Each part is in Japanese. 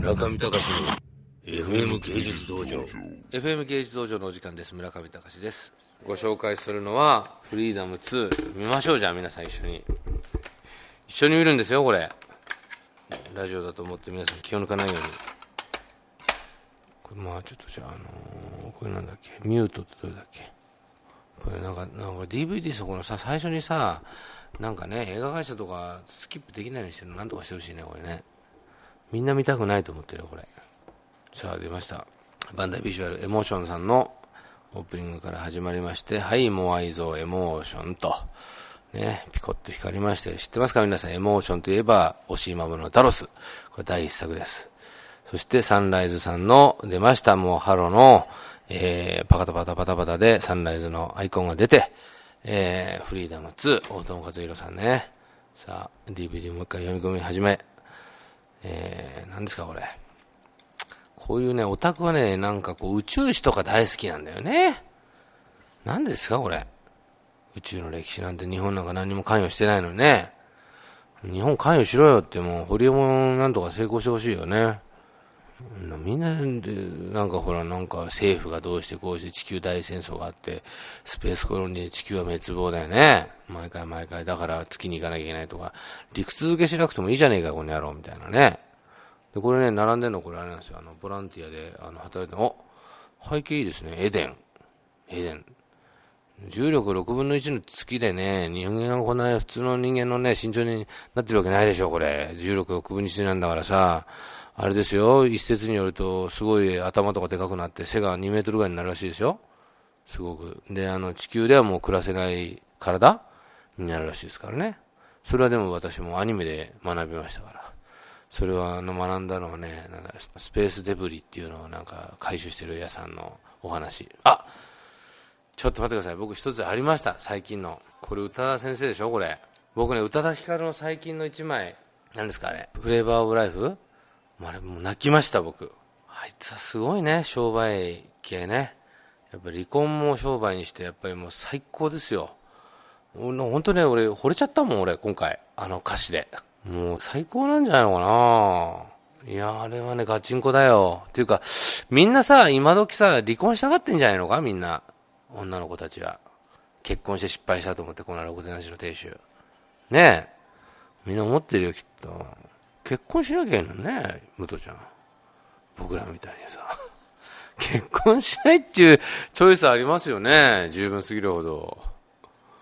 村上隆の FM 芸術道場。FM 芸術道場のお時間です。村上隆です。ご紹介するのはフリーダム2見ましょうじゃあ皆さん一緒に。一緒に見るんですよこれ。ラジオだと思って皆さん気を抜かないように。これまあちょっとじゃああのーこれなんだっけ？ミュートってどれだっけ？これなんかなんか DVD そこのさ最初にさなんかね映画会社とかスキップできないようにしてるのなんとかしてほしいねこれね。みんな見たくないと思ってるよこれ。さあ出ました。バンダイビジュアルエモーションさんのオープニングから始まりましてはいモアイゾーエモーションと。ねピコッと光りまして知ってますか？皆さんエモーションといえば押井守のダロス。これ第一作です。そしてサンライズさんの出ましたもうハロの、えー、パカタパタパタパタでサンライズのアイコンが出て、えー、フリーダム2大友和弘さんね。さあ DVD もう一回読み込み始め。えー、何ですかこれ。こういうねオタクはねなんかこう宇宙史とか大好きなんだよね。何ですかこれ。宇宙の歴史なんて日本なんか何も関与してないのにね。日本関与しろよってもうホリエモンなんとか成功してほしいよね。みんなで、なんかほら、なんか政府がどうしてこうして地球大戦争があって、スペースコロニーで地球は滅亡だよね。毎回毎回、だから月に行かなきゃいけないとか、理屈付けしなくてもいいじゃねえか、この野郎、みたいなね。で、これね、並んでんの、これあれなんですよ。あの、ボランティアで、あの、働いて、お背景いいですね。エデン。エデン。重力6分の1の月でね、人間がこんな普通の人間のね、身長になってるわけないでしょ、これ。重力6分の1なんだからさ。あれですよ、一説によると、すごい頭とかでかくなって、背が2メートルぐらいになるらしいですよ。すごく。で、あの、地球ではもう暮らせない体になるらしいですからね。それはでも私もアニメで学びましたから。それは、あの、学んだのはね、スペースデブリっていうのをなんか回収してる屋さんのお話。あちょっと待ってください。僕一つありました、最近の。これ宇多田先生でしょ、これ。僕ね、宇多田ヒカルの最近の一枚、何ですかあれ？フレーバーオブライフ？あれも泣きました僕。あいつはすごいね商売系ね。やっぱ離婚も商売にしてやっぱりもう最高ですよ。本当ね俺惚れちゃったもん俺今回。あの歌詞で。もう最高なんじゃないのかな。いやあれはねガチンコだよ。っていうかみんなさ今時さ離婚したがってんじゃないのか？みんな。女の子たちは。結婚して失敗したと思ってこのろくでなしの亭主。ねえ。みんな思ってるよきっと。結婚しなきゃいいのね、武藤ちゃん。僕らみたいにさ。結婚しないっていうチョイスありますよね。十分すぎるほど。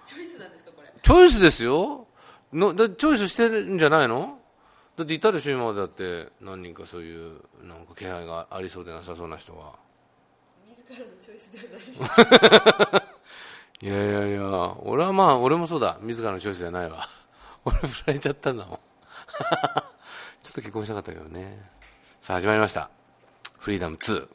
チョイスなんですか、これ。チョイスですよ。のだチョイスしてるんじゃないの？だっていたでしょ、今までだって何人かそういうなんか気配がありそうでなさそうな人が。自らのチョイスではない いやいやいや、俺はまあ、俺もそうだ。自らのチョイスじゃないわ。俺振られちゃったんだもん。ちょっと結婚したかったけどね。さあ始まりました。フリーダム2。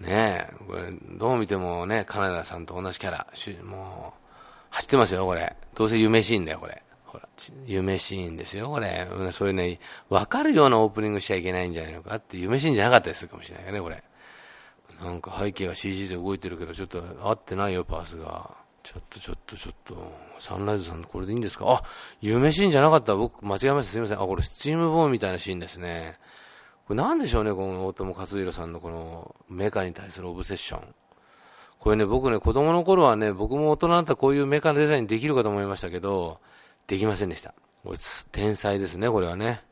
ねえ、これ、どう見てもね、カナダさんと同じキャラ。もう、走ってますよ、これ。どうせ夢シーンだよ、これ。ほら、夢シーンですよ、これ。そういうね、わかるようなオープニングしちゃいけないんじゃないのかって、夢シーンじゃなかったりするかもしれないよね、これ。なんか背景が CG で動いてるけど、ちょっと合ってないよ、パースが。ちょっとちょっとちょっと、サンライズさんこれでいいんですか？あ、夢シーンじゃなかった。僕間違えました。すみません。あ、これスチームボーンみたいなシーンですね。これなんでしょうね、この大友克弘さんのこのメカに対するオブセッション。これね、僕ね、子供の頃はね、僕も大人だったらこういうメカのデザインできるかと思いましたけど、できませんでした。これ天才ですね、これはね。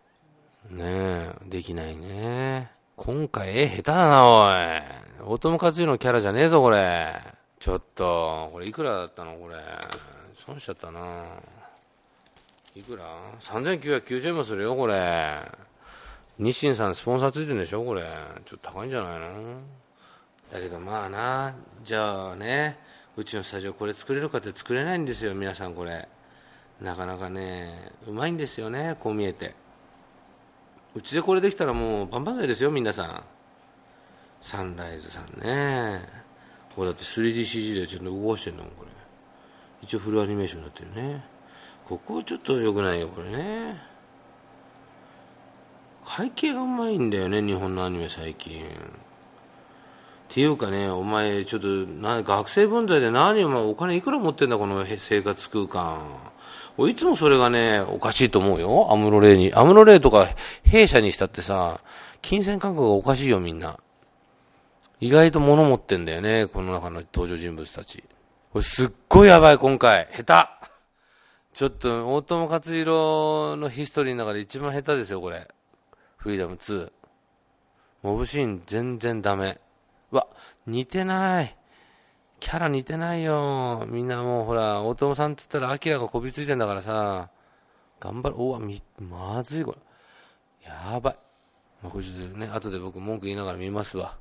ねえ、できないね。今回絵下手だな、おい。大友克弘のキャラじゃねえぞ、これ。ちょっと、これいくらだったの？これ。損しちゃったな。いくら ?3990 円もするよ、これ。日清さんスポンサーついてるんでしょ？これ。ちょっと高いんじゃないの？だけどまあな、じゃあね、うちのスタジオこれ作れるかって作れないんですよ、皆さんこれ。なかなかね、うまいんですよね、こう見えて。うちでこれできたらもう万々歳ですよ、皆さん。サンライズさんね。これだって 3DCG でちょっと動かしてんだもんこれ一応フルアニメーションになってるねここちょっと良くないよこれね背景がうまいんだよね日本のアニメ最近っていうかねお前ちょっとな学生分際で何お前お金いくら持ってんだこの生活空間俺いつもそれがね、おかしいと思うよ。アムロレイに。アムロレイとか弊社にしたってさ、金銭感覚がおかしいよ、みんな。意外と物持ってんだよね、この中の登場人物たち。これすっごいやばい、今回。下手ちょっと、大友克洋のヒストリーの中で一番下手ですよ、これ。フリーダム2。モブシーン全然ダメ。うわ、似てない。キャラ似てないよ。みんなもうほら、大友さんって言ったらアキラがこびついてんだからさ、頑張る。おわ、み、まずいこれ。やばい。まあ、これちょっとね、後で僕文句言いながら見ますわ。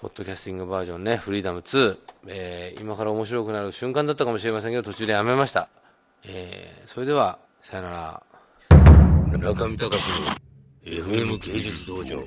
ポッドキャスティングバージョンね、フリーダム2。えー、今から面白くなる瞬間だったかもしれませんけど、途中でやめました。えー、それでは、さよなら。中見隆の FM 芸術道場。